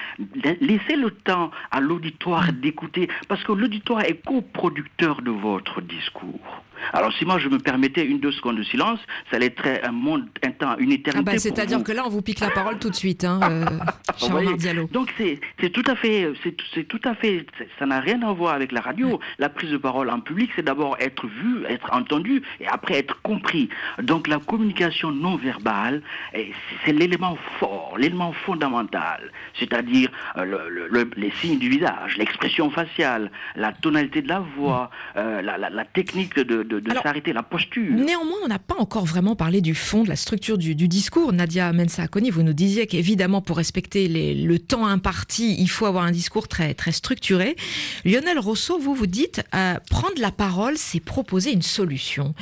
la- laissez le temps à l'auditoire d'écouter, parce que l'auditoire est coproducteur de votre discours. Alors si moi je me permettais une deux secondes de silence, ça allait être un monde, un temps, une éternité. Ah bah, C'est-à-dire que là, on vous pique la parole tout de suite, hein, euh, Omar Diallo. Donc c'est tout à fait, c'est tout à fait, ça n'a rien à voir avec la radio. La prise de parole en public, c'est d'abord être vu, être entendu, et après être compris. Donc la communication non verbale, eh, c'est l'élément fort, l'élément fondamental, c'est-à-dire euh, le- le- le- les signes du visage, l'expression faciale, la tonalité de la voix, euh, la, la- la technique de, de- de s'arrêter, la posture. Néanmoins, on n'a pas encore vraiment parlé du fond, de la structure du, du discours. Nadia Mensah-Akoni, vous nous disiez qu'évidemment, pour respecter les- le temps imparti, il faut avoir un discours très, très structuré. Lionel Rousseau, vous vous dites, euh, prendre la parole, c'est proposer une solution.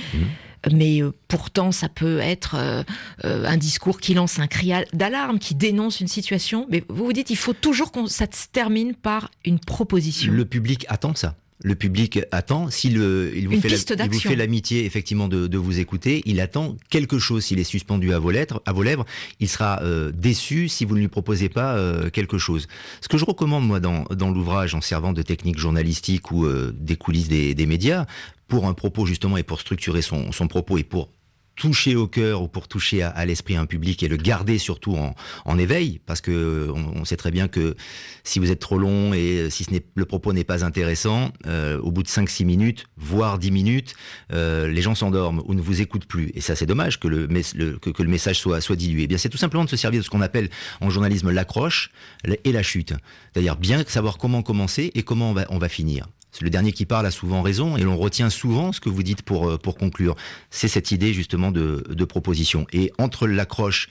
Mais euh, pourtant, ça peut être euh, euh, un discours qui lance un cri d'alarme, qui dénonce une situation. Mais vous vous dites, il faut toujours que ça se termine par une proposition. Le public attend ça. Le public attend. Si le, il vous fait la- piste il vous d'action. fait l'amitié effectivement de, de vous écouter, il attend quelque chose. S'il est suspendu à vos lettres, à vos lèvres, il sera euh, déçu si vous ne lui proposez pas euh, quelque chose. Ce que je recommande moi dans, dans l'ouvrage, en servant de techniques journalistiques ou euh, des coulisses des, des médias, pour un propos justement et pour structurer son, son propos et pour toucher au cœur ou pour toucher à, l'esprit un public et le garder surtout en, en éveil, parce que on, sait très bien que si vous êtes trop long et si ce le propos n'est pas intéressant, euh, au bout de 5-6 minutes, voire 10 minutes, euh, les gens s'endorment ou ne vous écoutent plus. Et ça, c'est dommage que le, le- que, que le message soit, soit dilué. Eh bien, c'est tout simplement de se servir de ce qu'on appelle en journalisme l'accroche et la chute. C'est-à-dire bien savoir comment commencer et comment on va finir. Le dernier qui parle a souvent raison et l'on retient souvent ce que vous dites pour, euh, conclure. C'est cette idée justement de, de proposition. Et entre l'accroche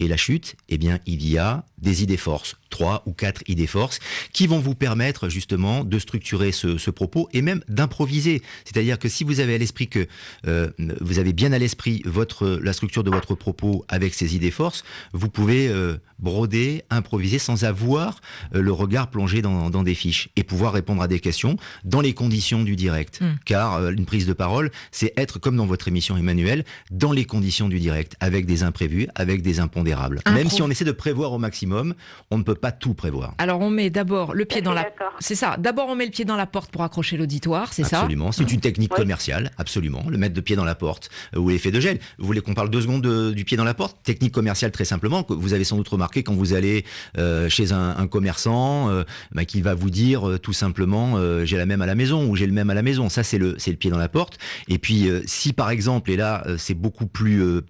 et la chute, eh bien, il y a des idées forces, trois ou quatre idées forces, qui vont vous permettre justement de structurer ce, ce propos et même d'improviser. C'est-à-dire que si vous avez à l'esprit que euh, vous avez bien à l'esprit votre la structure de votre propos avec ces idées forces, vous pouvez euh, broder, improviser sans avoir euh, le regard plongé dans, dans des fiches et pouvoir répondre à des questions dans les conditions du direct. Mm. Car une prise de parole, c'est être comme dans votre émission Emmanuel, dans les conditions du direct, avec des imprévus, avec des impondérables. Impro- Même si on essaie de prévoir au maximum, on ne peut pas tout prévoir. Alors on met d'abord le pied dans la. C'est ça. D'abord on met le pied dans la porte pour accrocher l'auditoire, c'est ça. Absolument, c'est une technique commerciale, absolument. Le mettre de pied dans la porte euh, ou l'effet de gel. Vous voulez qu'on parle deux secondes de- du pied dans la porte? Technique commerciale très simplement, que vous avez sans doute remarqué quand vous allez euh, chez un, un commerçant, euh, bah, qu'il va vous dire euh, tout simplement euh, j'ai la même à la maison ou j'ai le même à la maison. Ça c'est le c'est le pied dans la porte. Et puis euh, si par exemple, et là euh, c'est beaucoup plus euh,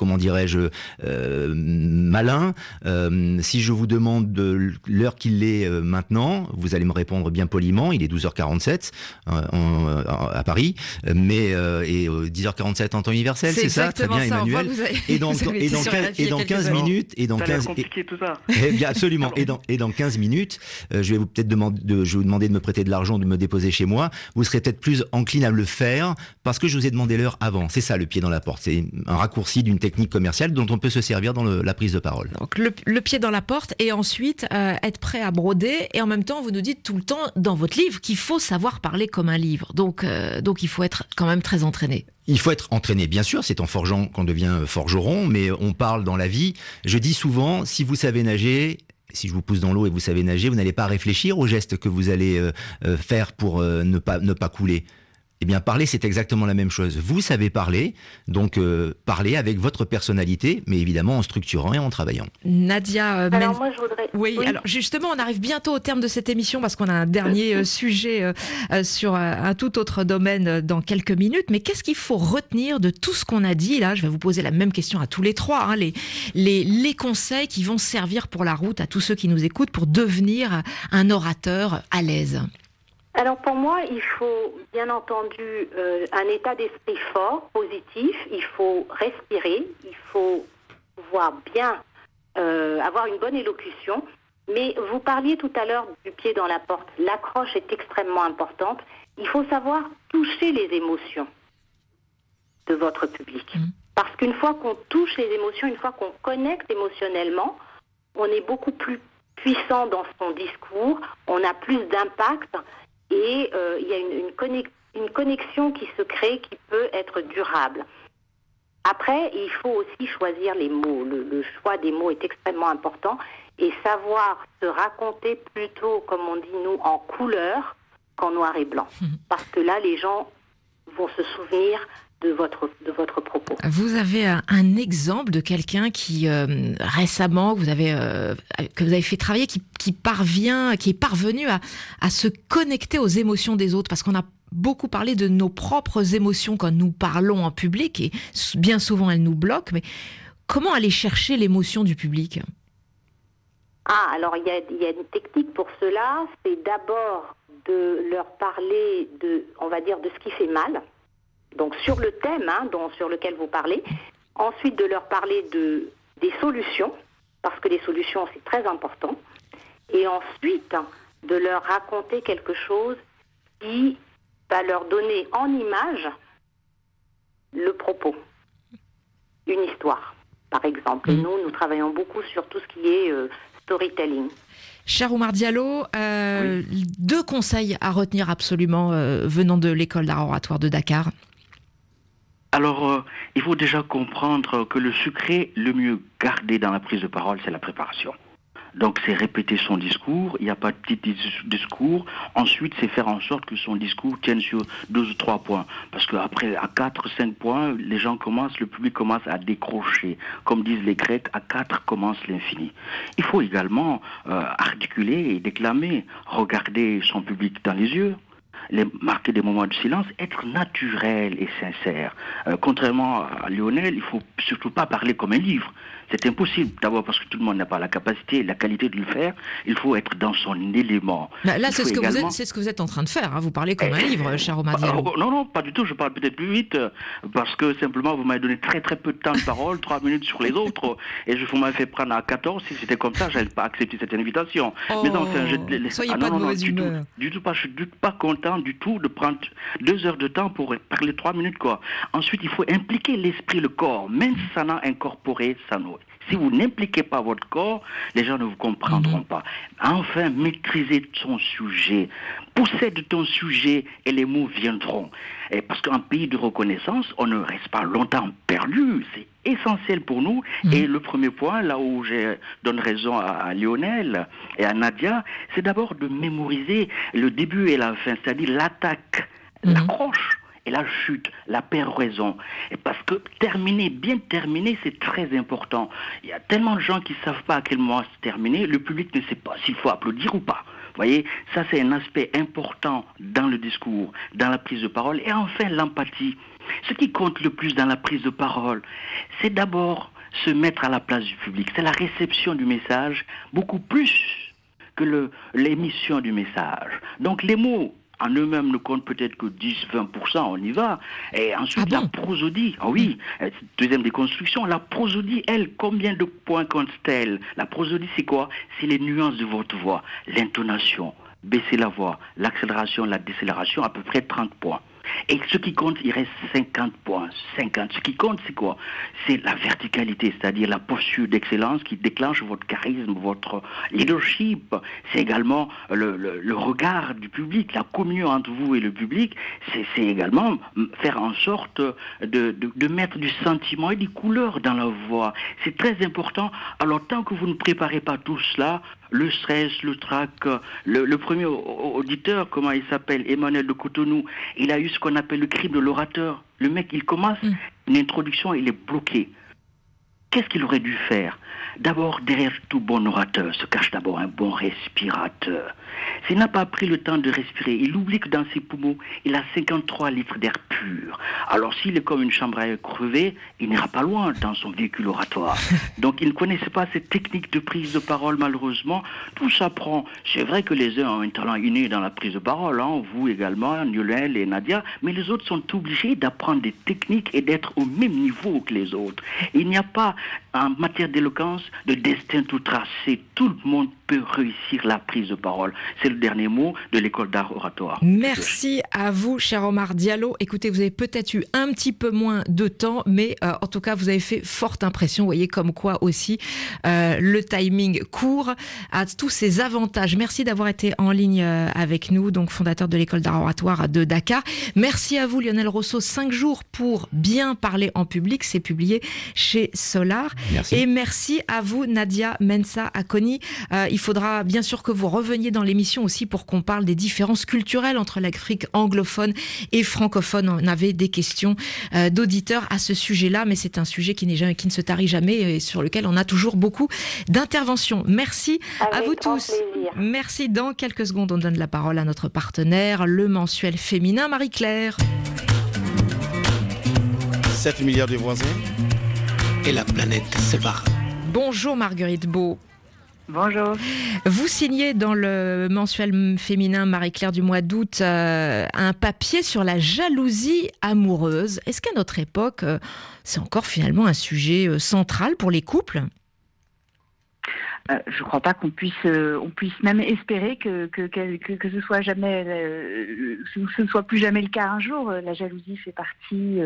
comment dirais-je, euh, malin. Euh, si je vous demande de l'heure qu'il est euh, maintenant, vous allez me répondre bien poliment, il est 12h47 euh, en- euh, à Paris, mais euh, et euh, 10h47 en temps universel, C'est ça, très exactement bien ça, on voit Emmanuel. avez- et dans, et dans sur 15, RFI il y et dans quelques 15 heures. minutes, et dans Ça a l'air 15 et- compliqué tout ça. eh bien, absolument. Et dans, et dans 15 minutes, euh, je vais vous peut-être demander, de, je vais vous demander de me prêter de l'argent, de me déposer chez moi. Vous serez peut-être plus encline à le faire parce que je vous ai demandé l'heure avant. C'est ça le pied dans la porte. C'est un raccourci d'une technique commerciale dont on peut se servir dans le- la prise de parole. Donc le, le pied dans la porte et ensuite euh, être prêt à broder et en même temps vous nous dites tout le temps dans votre livre qu'il faut savoir parler comme un livre. Donc euh, donc il faut être quand même très entraîné. Il faut être entraîné, bien sûr, c'est en forgeant qu'on devient forgeron, mais on parle dans la vie. Je dis souvent, si vous savez nager, si je vous pousse dans l'eau et vous savez nager, vous n'allez pas réfléchir aux gestes que vous allez euh, euh, faire pour euh, ne pas ne pas couler. Eh bien, parler, c'est exactement la même chose. Vous savez parler, donc euh, parler avec votre personnalité, mais évidemment en structurant et en travaillant. Nadia euh, Alors Men- moi, je voudrais... Oui, alors justement, on arrive bientôt au terme de cette émission parce qu'on a un dernier euh, sujet euh, euh, sur euh, un tout autre domaine dans quelques minutes. Mais qu'est-ce qu'il faut retenir de tout ce qu'on a dit? Là Je vais vous poser la même question à tous les trois. hein, les, les, les conseils qui vont servir pour la route à tous ceux qui nous écoutent pour devenir un orateur à l'aise. Alors pour moi, il faut bien entendu euh, un état d'esprit fort, positif. Il faut respirer, il faut pouvoir bien euh, avoir une bonne élocution. Mais vous parliez tout à l'heure du pied dans la porte. L'accroche est extrêmement importante. Il faut savoir toucher les émotions de votre public. Parce qu'une fois qu'on touche les émotions, une fois qu'on connecte émotionnellement, on est beaucoup plus puissant dans son discours, on a plus d'impact et euh, il y a une, une connex- une connexion qui se crée qui peut être durable. Après, il faut aussi choisir les mots. Le, le choix des mots est extrêmement important et savoir se raconter plutôt, comme on dit nous, en couleur qu'en noir et blanc. Parce que là, les gens vont se souvenir de votre, de votre propos. Vous avez un, un exemple de quelqu'un qui euh, récemment que vous avez euh, que vous avez fait travailler, qui, qui parvient, qui est parvenu à, à se connecter aux émotions des autres, parce qu'on a beaucoup parlé de nos propres émotions quand nous parlons en public et bien souvent elles nous bloquent. Mais comment aller chercher l'émotion du public? Ah, alors il y y a une technique pour cela, c'est d'abord de leur parler de, on va dire, de ce qui fait mal, donc sur le thème hein, dont, sur lequel vous parlez, ensuite de leur parler de, des solutions, parce que les solutions c'est très important, et ensuite de leur raconter quelque chose qui va leur donner en image le propos, une histoire, par exemple. Et nous, nous travaillons beaucoup sur tout ce qui est euh, storytelling. Cher Oumar Diallo, euh, deux conseils à retenir absolument euh, venant de l'école d'art oratoire de Dakar. Alors, euh, il faut déjà comprendre que le secret le mieux gardé dans la prise de parole, c'est la préparation. Donc, c'est répéter son discours, il n'y a pas de petit dis- discours. Ensuite, c'est faire en sorte que son discours tienne sur deux ou trois points. Parce qu'après, à quatre, cinq points, les gens commencent, le public commence à décrocher. Comme disent les Grecs, à quatre commence l'infini. Il faut également euh, articuler et déclamer, regarder son public dans les yeux, les, marquer des moments de silence, être naturel et sincère. Euh, contrairement à Lionel, il faut surtout pas parler comme un livre. C'est impossible. D'abord parce que tout le monde n'a pas la capacité et la qualité de le faire. Il faut être dans son élément. Là, c'est ce, que vous êtes- c'est ce que vous êtes en train de faire. hein. Vous parlez comme un Eh, livre, cher Diallo. Oh, non, non, pas du tout. Je parle peut-être plus vite euh, parce que simplement vous m'avez donné très très peu de temps de parole, trois minutes sur les autres, et je vous m'avez fait prendre à 14. Si c'était comme ça, j'allais pas accepter cette invitation. Oh, Mais non, enfin, je- soyez ah, pas non, de non, du tout, du tout pas. Je suis pas content du tout de prendre deux heures de temps pour parler trois minutes quoi. Ensuite, il faut impliquer l'esprit, le corps, même incorporer ça nous. Si vous n'impliquez pas votre corps, les gens ne vous comprendront pas. Enfin, maîtriser son sujet. Possède ton sujet et les mots viendront. Et parce qu'en pays de reconnaissance, on ne reste pas longtemps perdu. C'est essentiel pour nous. Et le premier point, là où je donne raison à, à Lionel et à Nadia, c'est d'abord de mémoriser le début et la fin, c'est-à-dire l'attaque, l'accroche et la chute, la péroraison. Et parce que terminer, bien terminer, c'est très important. Il y a tellement de gens qui ne savent pas à quel moment se terminer, le public ne sait pas s'il faut applaudir ou pas. Vous voyez, ça c'est un aspect important dans le discours, dans la prise de parole. Et enfin, l'empathie. Ce qui compte le plus dans la prise de parole, c'est d'abord se mettre à la place du public. C'est la réception du message beaucoup plus que l'émission du message. Donc les mots en eux-mêmes ne comptent peut-être que 10-20%, on y va. Et ensuite, la prosodie, ah oui, euh, deuxième déconstruction, la prosodie, elle, combien de points compte-t-elle? La prosodie, c'est quoi? C'est les nuances de votre voix, l'intonation, baisser la voix, l'accélération, la décélération, à peu près 30 points. Et ce qui compte, il reste 50 points. 50. Ce qui compte, c'est quoi? C'est la verticalité, c'est-à-dire la posture d'excellence qui déclenche votre charisme, votre leadership. C'est également le, regard du public, la communion entre vous et le public. C'est également mm, faire en sorte de- de mettre du sentiment et des couleurs dans la voix. C'est très important. Alors, tant que vous ne préparez pas tout cela, le stress, le trac, le, le premier au- au- auditeur, comment il s'appelle, Emmanuel de Cotonou, il a eu ce qu'on appelle le crime de l'orateur. Le mec, il commence une introduction, il est bloqué. Qu'est-ce qu'il aurait dû faire? D'abord, derrière tout bon orateur se cache d'abord un bon respirateur. S'il n'a pas pris le temps de respirer, il oublie que dans ses poumons, il a 53 litres d'air pur. Alors s'il est comme une chambre à air crevée, il n'ira pas loin dans son véhicule oratoire. Donc il ne connaissait pas cette technique de prise de parole, malheureusement. Tout s'apprend. C'est vrai que les uns ont un talent inné dans la prise de parole, hein, vous également, Lionel et Nadia, mais les autres sont obligés d'apprendre des techniques et d'être au même niveau que les autres. Il n'y a pas, en matière d'éloquence, de destin tout tracé. Tout le monde peut réussir la prise de parole. C'est le dernier mot de l'école d'art oratoire. Merci à vous, cher Omar Diallo. Écoutez, vous avez peut-être eu un petit peu moins de temps, mais euh, en tout cas, vous avez fait forte impression. Vous voyez comme quoi aussi euh, le timing court a tous ses avantages. Merci d'avoir été en ligne euh, avec nous, donc fondateur de l'école d'art oratoire de Dakar. Merci à vous, Lionel Rousseau. Cinq jours pour bien parler en public, c'est publié chez Solar. Merci. Et merci à vous, Nadia Mensa Akoni. Euh, il faudra bien sûr que vous reveniez dans l'émission aussi pour qu'on parle des différences culturelles entre l'Afrique anglophone et francophone. On avait des questions euh, d'auditeurs à ce sujet-là, mais c'est un sujet qui, n'est jamais, qui ne se tarit jamais et sur lequel on a toujours beaucoup d'interventions. Merci à vous tous. plaisir. Merci. Dans quelques secondes, on donne la parole à notre partenaire, le mensuel féminin Marie-Claire. 7 milliards de voisins Et la planète se barre. Bonjour Marguerite Beau. Bonjour. Vous signez dans le mensuel féminin Marie-Claire du mois d'août euh, un papier sur la jalousie amoureuse. Est-ce qu'à notre époque, euh, c'est encore finalement un sujet euh, central pour les couples? Euh, je ne crois pas qu'on puisse, euh, on puisse même espérer que que, que, que- ce soit jamais, euh, ce ne soit plus jamais le cas un jour. La jalousie fait partie,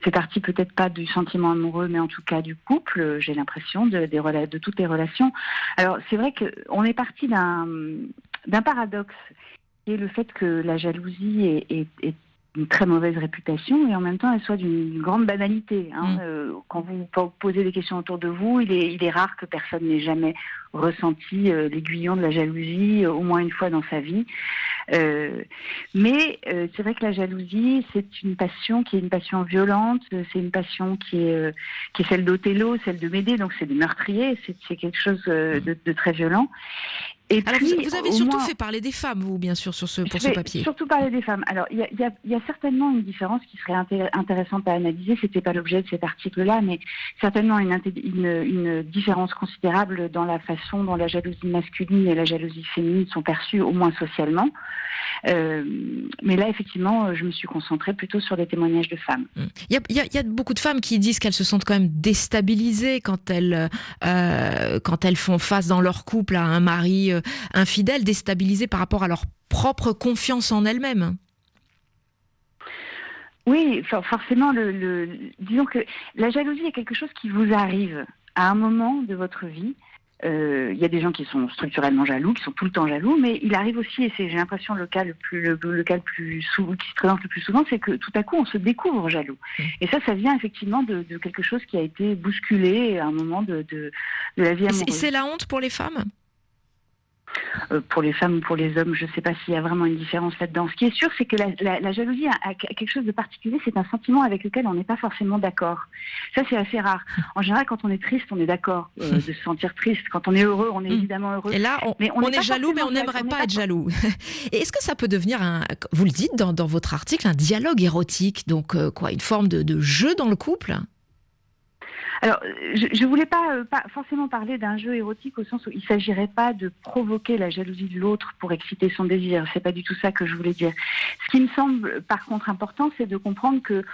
fait partie peut-être pas du sentiment amoureux, mais en tout cas du couple. J'ai l'impression de, de toutes les relations. Alors c'est vrai que on est parti d'un d'un paradoxe, qui est le fait que la jalousie est une très mauvaise réputation et en même temps elle soit d'une grande banalité. hein. Euh, quand vous po- posez des questions autour de vous, il est, il est rare que personne n'ait jamais ressenti euh, l'aiguillon de la jalousie euh, au moins une fois dans sa vie. Euh, mais euh, c'est vrai que la jalousie, c'est une passion qui est une passion violente, c'est une passion qui est, euh, qui est celle d'Othello, celle de Médée, donc c'est des meurtriers, c'est c'est quelque chose euh, de, de très violent. Et Alors, puis, vous, vous avez surtout moins- fait parler des femmes, vous, bien sûr, sur ce, pour ce papier. Surtout parler des femmes. Alors, il y a, il y a- il y a certainement une différence qui serait inté- intéressante à analyser. C'était pas l'objet de cet article-là, mais certainement une, inté- une, une différence considérable dans la façon dont la jalousie masculine et la jalousie féminine sont perçues, au moins socialement. Euh, mais là, effectivement, je me suis concentrée plutôt sur les témoignages de femmes. Il y, a, il y a- il y a beaucoup de femmes qui disent qu'elles se sentent quand même déstabilisées quand elles, euh, quand elles font face dans leur couple à un mari euh, infidèle, déstabilisées par rapport à leur propre confiance en elles-mêmes. Oui, for- forcément, le, le- disons que la jalousie est quelque chose qui vous arrive à un moment de votre vie. Euh, Il y a des gens qui sont structurellement jaloux, qui sont tout le temps jaloux, mais il arrive aussi, et c'est j'ai l'impression le cas le plus le, le cas le plus qui se présente le plus souvent, c'est que tout à coup on se découvre jaloux. Et ça, ça vient effectivement de, de quelque chose qui a été bousculé à un moment de, de, de la vie Et c'est- amoureuse. c'est la honte pour les femmes? Pour les femmes ou pour les hommes, je ne sais pas s'il y a vraiment une différence là-dedans. Ce qui est sûr, c'est que la, la- la jalousie a, a quelque chose de particulier, c'est un sentiment avec lequel on n'est pas forcément d'accord. Ça, c'est assez rare. En général, quand on est triste, on est d'accord euh, de se sentir triste. Quand on est heureux, on est évidemment heureux. Et là, on, Mais on est jaloux, mais on n'aimerait pas être jaloux. Et est-ce que ça peut devenir un, vous le dites dans, dans votre article, un dialogue érotique, donc euh, quoi, une forme de, de jeu dans le couple? Alors, je ne voulais pas, euh, pas forcément parler d'un jeu érotique au sens où il ne s'agirait pas de provoquer la jalousie de l'autre pour exciter son désir. C'est pas du tout ça que je voulais dire. Ce qui me semble, par contre, important, c'est de comprendre que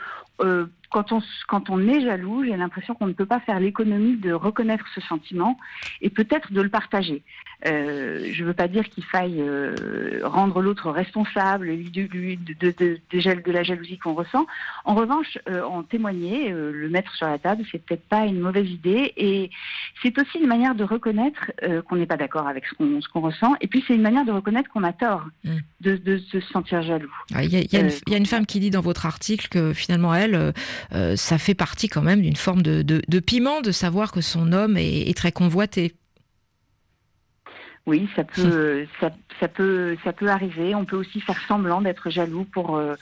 euh, quand, on, quand on est jaloux, j'ai l'impression qu'on ne peut pas faire l'économie de reconnaître ce sentiment et peut-être de le partager. Euh, je ne veux pas dire qu'il faille euh, rendre l'autre responsable de, de, la jalousie qu'on ressent. En revanche, euh, en témoigner, le mettre sur la table, c'est peut-être pas une mauvaise idée. Et c'est aussi une manière de reconnaître qu'on n'est pas d'accord avec ce qu'on ressent. Et puis c'est une manière de reconnaître qu'on a tort de, de se sentir jaloux. Ah, Il y, a, il y a une- il y a une femme qui dit dans votre article que finalement, elle, euh, ça fait partie quand même d'une forme de, de- de piment de savoir que son homme est, est très convoité. Oui, ça peut, ça, ça peut, ça peut arriver. On peut aussi faire semblant d'être jaloux pour, euh,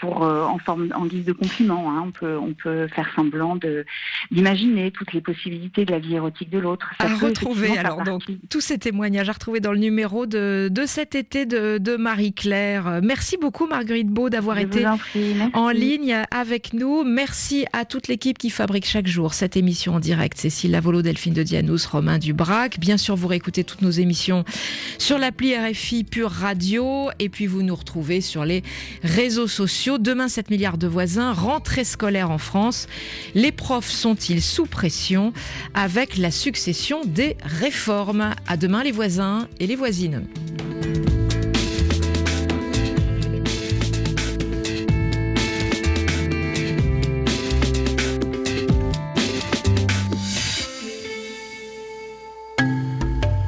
pour euh, en forme, en guise de compliment. hein. On peut, on peut faire semblant de d'imaginer toutes les possibilités de la vie érotique de l'autre. Ça À retrouver alors donc tous ces témoignages à retrouver dans le numéro de, de cet été de, de Marie-Claire. Merci beaucoup Marguerite Beau d'avoir Je été en en ligne avec nous. Merci à toute l'équipe qui fabrique chaque jour cette émission en direct. Cécile Lavolo, Delphine de Dianous, Romain Dubrac. Bien sûr, vous réécoutez toutes nos émissions sur l'appli RFI Pure Radio et puis vous nous retrouvez sur les réseaux Demain, 7 milliards de voisins, rentrée scolaire en France. Les profs sont-ils sous pression avec la succession des réformes? À demain les voisins et les voisines.